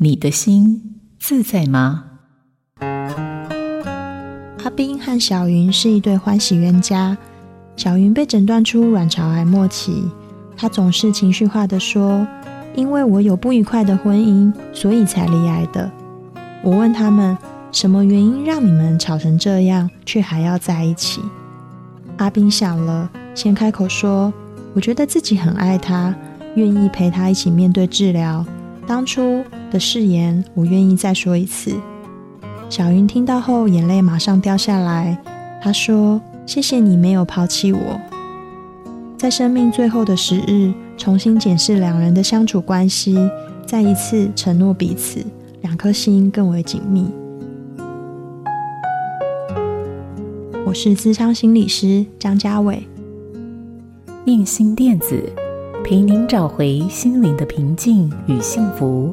你的心自在吗？阿斌和小云是一对欢喜冤家。小云被诊断出卵巢癌末期，她总是情绪化的说：“因为我有不愉快的婚姻，所以才离癌的。”我问他们：“什么原因让你们吵成这样，却还要在一起？”阿斌想了，先开口说：“我觉得自己很爱他，愿意陪他一起面对治疗。当初的誓言，我愿意再说一次。”小云听到后，眼泪马上掉下来。她说：“谢谢你没有抛弃我。”在生命最后的时日，重新检视两人的相处关系，再一次承诺彼此，两颗心更为紧密。我是咨商心理师张家伟，映兴电子陪您找回心灵的平静与幸福。